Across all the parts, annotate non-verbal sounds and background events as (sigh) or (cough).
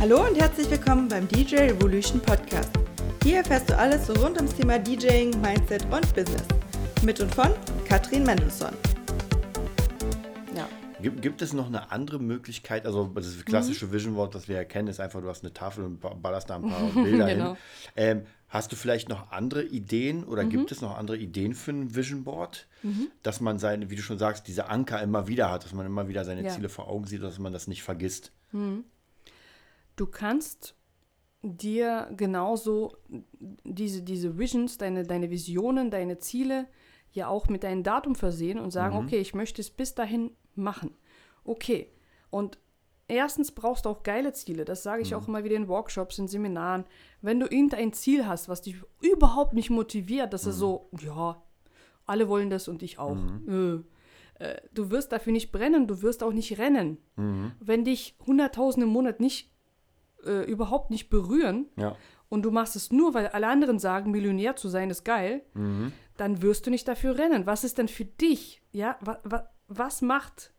Hallo und herzlich willkommen beim DJ Revolution Podcast. Hier erfährst du alles rund ums Thema DJing, Mindset und Business. Mit und von Katrin Mendelssohn. Ja. Gibt, gibt es noch eine andere Möglichkeit? Also das klassische mhm. Vision Board, das wir erkennen, ist einfach, du hast eine Tafel und ballerst da ein paar (laughs) Bilder genau. hin. Ähm, hast du vielleicht noch andere Ideen oder mhm. gibt es noch andere Ideen für ein Vision Board, mhm. dass man seine, wie du schon sagst, diese Anker immer wieder hat, dass man immer wieder seine ja. Ziele vor Augen sieht, dass man das nicht vergisst? Du kannst dir genauso diese, diese Visions, deine, deine Visionen, deine Ziele ja auch mit deinem Datum versehen und sagen, mhm. okay, ich möchte es bis dahin machen. Okay. Und erstens brauchst du auch geile Ziele. Das sage ich mhm. auch immer wieder in Workshops, in Seminaren. Wenn du irgendein Ziel hast, was dich überhaupt nicht motiviert, dass mhm. es so, ja, alle wollen das und ich auch. Mhm. Äh, äh, du wirst dafür nicht brennen, du wirst auch nicht rennen. Mhm. Wenn dich 100.000 im Monat nicht äh, überhaupt nicht berühren ja. und du machst es nur, weil alle anderen sagen, Millionär zu sein ist geil, mhm. dann wirst du nicht dafür rennen. Was ist denn für dich? Ja, was, was, was macht,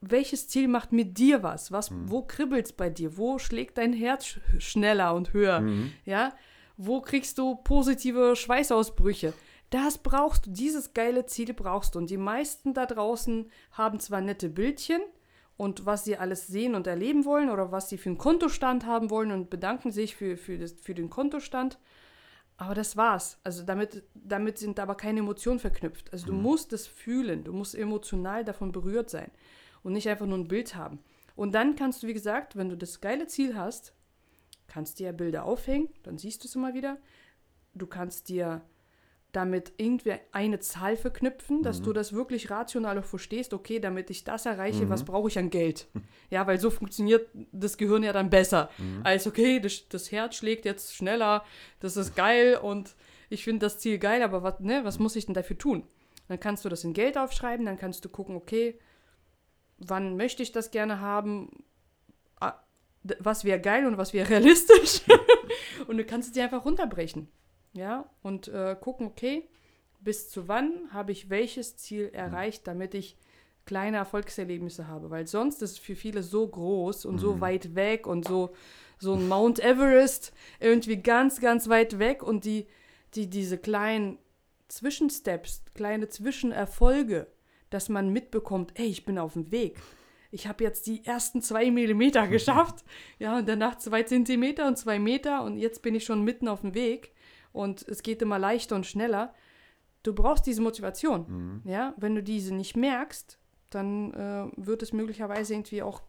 welches Ziel macht mit dir was? was mhm. Wo kribbelt es bei dir? Wo schlägt dein Herz sch schneller und höher? Mhm. Ja, wo kriegst du positive Schweißausbrüche? Das brauchst du, dieses geile Ziel brauchst du. Und die meisten da draußen haben zwar nette Bildchen, und was sie alles sehen und erleben wollen oder was sie für einen Kontostand haben wollen und bedanken sich für, für, das, für den Kontostand. Aber das war's. Also damit, damit sind aber keine Emotionen verknüpft. Also du mhm. musst es fühlen, du musst emotional davon berührt sein und nicht einfach nur ein Bild haben. Und dann kannst du, wie gesagt, wenn du das geile Ziel hast, kannst dir Bilder aufhängen, dann siehst du es immer wieder. Du kannst dir damit irgendwie eine Zahl verknüpfen, dass mhm. du das wirklich rational verstehst, okay, damit ich das erreiche, mhm. was brauche ich an Geld? (laughs) Ja, weil so funktioniert das Gehirn ja dann besser, mhm. als okay, das, das, Herz schlägt jetzt schneller, das ist geil und ich finde das Ziel geil, aber was, ne, was muss ich denn dafür tun? Dann kannst du das in Geld aufschreiben, dann kannst du gucken, okay, wann möchte ich das gerne haben? Ah, was wäre geil und was wäre realistisch? (laughs) und du kannst es dir einfach runterbrechen ja, und äh, gucken, okay, bis zu wann habe ich welches Ziel erreicht, damit ich kleine Erfolgserlebnisse habe, weil sonst ist es für viele so groß und mhm. so weit weg und so so ein Mount Everest irgendwie ganz ganz weit weg und die die diese kleinen Zwischensteps, kleine Zwischenerfolge, dass man mitbekommt, ey, ich bin auf dem Weg. Ich habe jetzt die ersten zwei Millimeter geschafft, ja, und danach zwei Zentimeter und zwei Meter und jetzt bin ich schon mitten auf dem Weg und es geht immer leichter und schneller. Du brauchst diese Motivation. Mhm. Ja, wenn du diese nicht merkst, dann äh, wird es möglicherweise irgendwie auch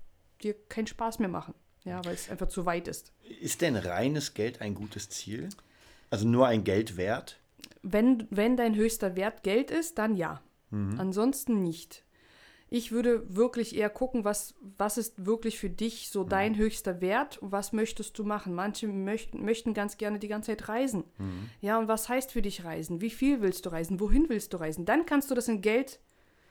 dir keinen Spaß mehr machen. Ja, weil es einfach zu weit ist. Ist denn reines Geld ein gutes Ziel? Also nur ein Geld wert? Wenn, wenn dein höchster Wert Geld ist, dann ja. Mhm. Ansonsten nicht. Ich würde wirklich eher gucken, was, was ist wirklich für dich so mhm. dein höchster Wert und was möchtest du machen. Manche möchten, möchten ganz gerne die ganze Zeit reisen. Mhm. Ja, und was heißt für dich reisen? Wie viel willst du reisen? Wohin willst du reisen? Dann kannst du das in Geld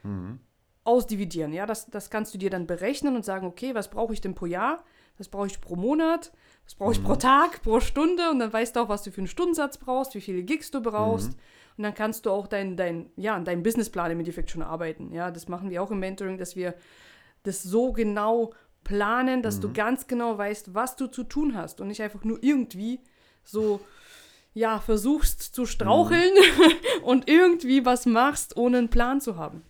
mhm. ausdividieren. Ja, das, das kannst du dir dann berechnen und sagen, okay, was brauche ich denn pro Jahr? Was brauche ich pro Monat? Was brauche ich pro mhm. Tag, pro Stunde? Und dann weißt du auch, was du für einen Stundensatz brauchst, wie viele Gigs du brauchst. Und dann kannst du auch deinen dein, ja, dein Businessplan im Endeffekt schon arbeiten. Ja, das machen wir auch im Mentoring, dass wir das so genau planen, dass mhm. du ganz genau weißt, was du zu tun hast und nicht einfach nur irgendwie so ja, versuchst zu straucheln mhm. (laughs) und irgendwie was machst, ohne einen Plan zu haben.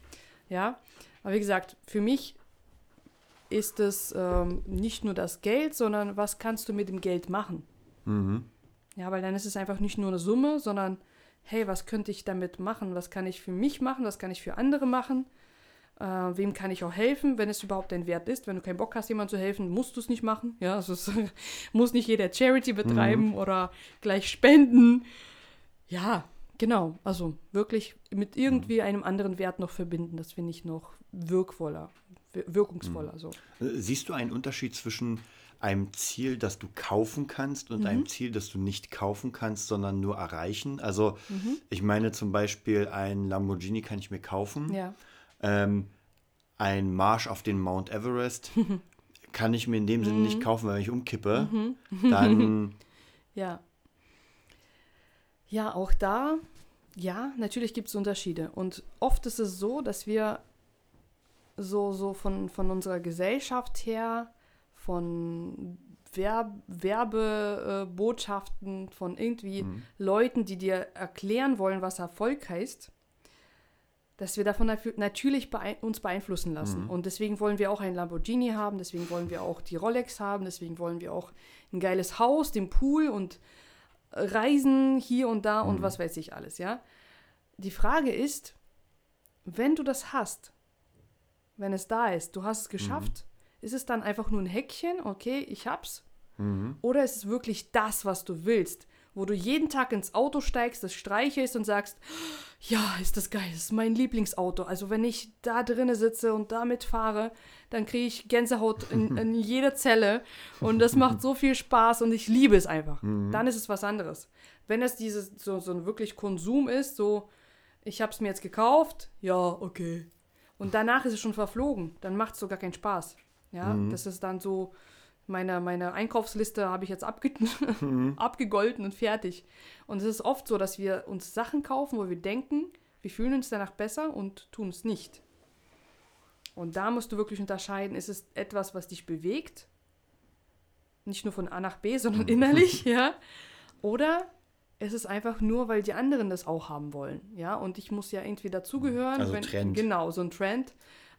Ja, aber wie gesagt, für mich ist es ähm, nicht nur das Geld, sondern was kannst du mit dem Geld machen? Mhm. Ja, weil dann ist es einfach nicht nur eine Summe, sondern hey, was könnte ich damit machen? Was kann ich für mich machen? Was kann ich für andere machen? Äh, wem kann ich auch helfen, wenn es überhaupt ein Wert ist? Wenn du keinen Bock hast, jemandem zu helfen, musst du es nicht machen. Ja, also es (laughs) muss nicht jeder Charity betreiben mhm. oder gleich spenden. Ja, genau. Also wirklich mit irgendwie einem anderen Wert noch verbinden. Das finde ich noch wirkvoller, wirkungsvoller. Mhm. So. Siehst du einen Unterschied zwischen einem Ziel, das du kaufen kannst und mhm. einem Ziel, das du nicht kaufen kannst, sondern nur erreichen. Also mhm. ich meine zum Beispiel, ein Lamborghini kann ich mir kaufen. Ja. Ähm, ein Marsch auf den Mount Everest (laughs) kann ich mir in dem Sinne nicht mhm. kaufen, weil ich umkippe. Mhm. Dann. (laughs) ja. Ja, auch da, ja, natürlich gibt es Unterschiede. Und oft ist es so, dass wir so, so von, von unserer Gesellschaft her von Werb Werbebotschaften von irgendwie mhm. Leuten, die dir erklären wollen, was Erfolg heißt, dass wir davon natürlich bee uns beeinflussen lassen. Mhm. Und deswegen wollen wir auch ein Lamborghini haben, deswegen wollen wir auch die Rolex haben, deswegen wollen wir auch ein geiles Haus, den Pool und Reisen hier und da mhm. und was weiß ich alles, ja. Die Frage ist, wenn du das hast, wenn es da ist, du hast es geschafft, mhm. Ist es dann einfach nur ein Häkchen, okay, ich hab's? Mhm. Oder ist es wirklich das, was du willst? Wo du jeden Tag ins Auto steigst, das streichelst und sagst, ja, ist das geil, das ist mein Lieblingsauto. Also wenn ich da drinnen sitze und damit fahre, dann kriege ich Gänsehaut in, (laughs) in jeder Zelle und das macht so viel Spaß und ich liebe es einfach. Mhm. Dann ist es was anderes. Wenn es dieses so, so ein wirklich Konsum ist, so ich habe es mir jetzt gekauft, ja, okay. Und danach ist es schon verflogen, dann macht es sogar keinen Spaß. Ja, mhm. das ist dann so, meine, meine Einkaufsliste habe ich jetzt abge mhm. (laughs) (laughs) abgegolten und fertig. Und es ist oft so, dass wir uns Sachen kaufen, wo wir denken, wir fühlen uns danach besser und tun es nicht. Und da musst du wirklich unterscheiden, ist es etwas, was dich bewegt, nicht nur von A nach B, sondern mhm. innerlich, (laughs) ja, oder ist es einfach nur, weil die anderen das auch haben wollen, ja, und ich muss ja irgendwie dazugehören. Also wenn, Trend. Genau, so ein Trend.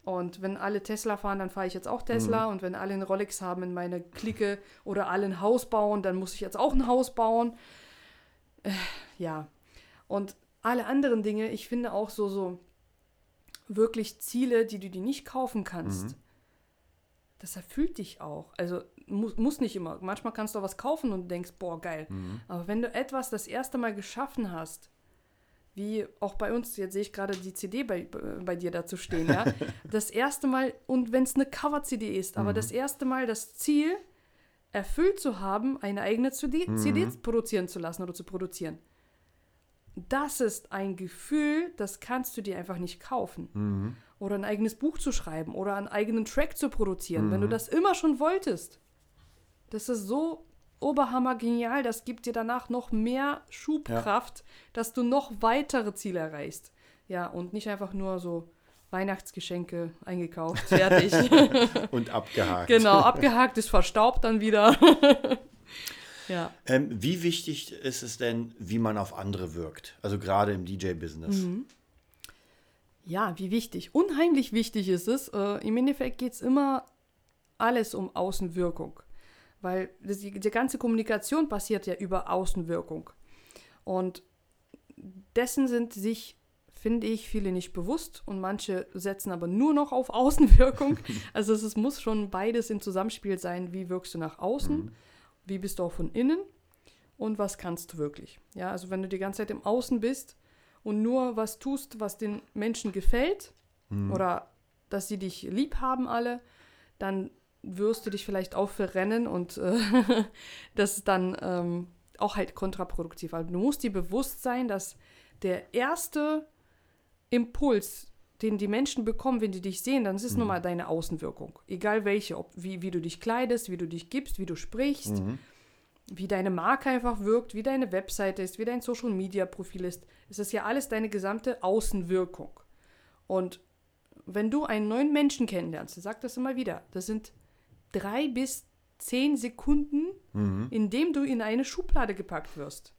Und wenn alle Tesla fahren, dann fahre ich jetzt auch Tesla. Mhm. Und wenn alle einen Rolex haben in meiner Clique oder alle ein Haus bauen, dann muss ich jetzt auch ein Haus bauen. Äh, ja. Und alle anderen Dinge, ich finde auch so, so wirklich Ziele, die du dir nicht kaufen kannst. Mhm. Das erfüllt dich auch. Also muss, muss nicht immer. Manchmal kannst du was kaufen und denkst, boah, geil. Mhm. Aber wenn du etwas das erste Mal geschaffen hast, wie auch bei uns, jetzt sehe ich gerade die CD bei, bei dir dazu stehen, ja. (laughs) Das erste Mal, und wenn es eine Cover-CD ist, aber mhm. das erste Mal das Ziel erfüllt zu haben, eine eigene CD, mhm. CD produzieren zu lassen oder zu produzieren. Das ist ein Gefühl, das kannst du dir einfach nicht kaufen. Mhm. Oder ein eigenes Buch zu schreiben oder einen eigenen Track zu produzieren, wenn du mhm. das immer schon wolltest. Das ist so Oberhammer genial, das gibt dir danach noch mehr Schubkraft, ja. dass du noch weitere Ziele erreichst. Ja, und nicht einfach nur so Weihnachtsgeschenke eingekauft, (laughs) fertig. (laughs) und abgehakt. Genau, abgehakt ist verstaubt dann wieder. (laughs) ja. Ähm, wie wichtig ist es denn, wie man auf andere wirkt? Also gerade im DJ-Business. Mhm. Ja, wie wichtig. Unheimlich wichtig ist es. Äh, Im Endeffekt geht es immer alles um Außenwirkung weil die, die ganze Kommunikation passiert ja über Außenwirkung. Und dessen sind sich, finde ich, viele nicht bewusst und manche setzen aber nur noch auf Außenwirkung. (laughs) also es, es muss schon beides im Zusammenspiel sein. Wie wirkst du nach außen? Mhm. Wie bist du auch von innen? Und was kannst du wirklich? Ja, also wenn du die ganze Zeit im Außen bist und nur was tust, was den Menschen gefällt mhm. oder dass sie dich lieb haben alle, dann wirst du dich vielleicht auch verrennen und äh, (laughs) das ist dann ähm, auch halt kontraproduktiv. Also du musst dir bewusst sein, dass der erste Impuls, den die Menschen bekommen, wenn die dich sehen, dann ist es mhm. nun mal deine Außenwirkung. Egal welche, ob, wie, wie du dich kleidest, wie du dich gibst, wie du sprichst, mhm. wie deine Marke einfach wirkt, wie deine Webseite ist, wie dein Social Media Profil ist. Es ist ja alles deine gesamte Außenwirkung. Und wenn du einen neuen Menschen kennenlernst, ich sage das immer wieder, das sind drei bis zehn Sekunden, mhm. in dem du in eine Schublade gepackt wirst.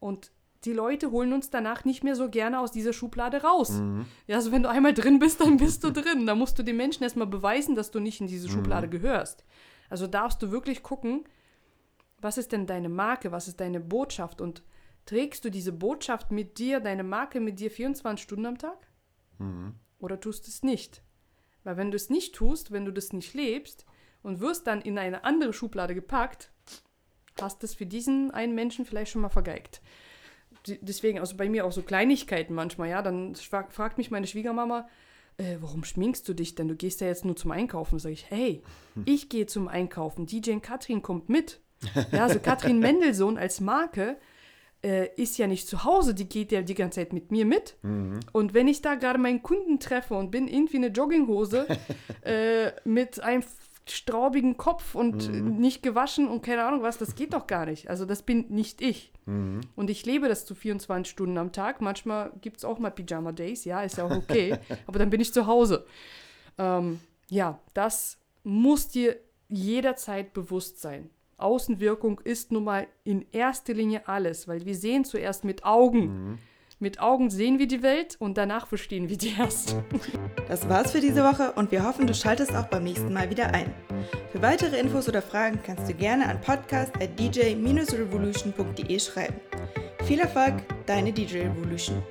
Und die Leute holen uns danach nicht mehr so gerne aus dieser Schublade raus. Mhm. Ja, also wenn du einmal drin bist, dann bist du drin. Da musst du den Menschen erstmal beweisen, dass du nicht in diese Schublade mhm. gehörst. Also darfst du wirklich gucken, was ist denn deine Marke, was ist deine Botschaft und trägst du diese Botschaft mit dir, deine Marke mit dir 24 Stunden am Tag? Mhm. Oder tust du es nicht? Weil wenn du es nicht tust, wenn du das nicht lebst, und wirst dann in eine andere Schublade gepackt, hast es für diesen einen Menschen vielleicht schon mal vergeigt. Deswegen, also bei mir auch so Kleinigkeiten manchmal, ja, dann fragt mich meine Schwiegermama, äh, warum schminkst du dich denn? Du gehst ja jetzt nur zum Einkaufen. Sag ich, hey, ich gehe zum Einkaufen. DJ Katrin kommt mit. Ja, also Katrin (laughs) Mendelssohn als Marke äh, ist ja nicht zu Hause, die geht ja die ganze Zeit mit mir mit. Mhm. Und wenn ich da gerade meinen Kunden treffe und bin irgendwie eine Jogginghose (laughs) äh, mit einem straubigen Kopf und mhm. nicht gewaschen und keine Ahnung was, das geht doch gar nicht. Also das bin nicht ich. Mhm. Und ich lebe das zu 24 Stunden am Tag. Manchmal gibt es auch mal Pyjama Days, ja, ist ja auch okay. (laughs) aber dann bin ich zu Hause. Ähm, ja, das muss dir jederzeit bewusst sein. Außenwirkung ist nun mal in erster Linie alles, weil wir sehen zuerst mit Augen. Mhm. Mit Augen sehen wir die Welt und danach verstehen wir die erst. Das war's für diese Woche und wir hoffen, du schaltest auch beim nächsten Mal wieder ein. Für weitere Infos oder Fragen kannst du gerne an podcast.dj-revolution.de schreiben. Viel Erfolg, deine DJ Revolution.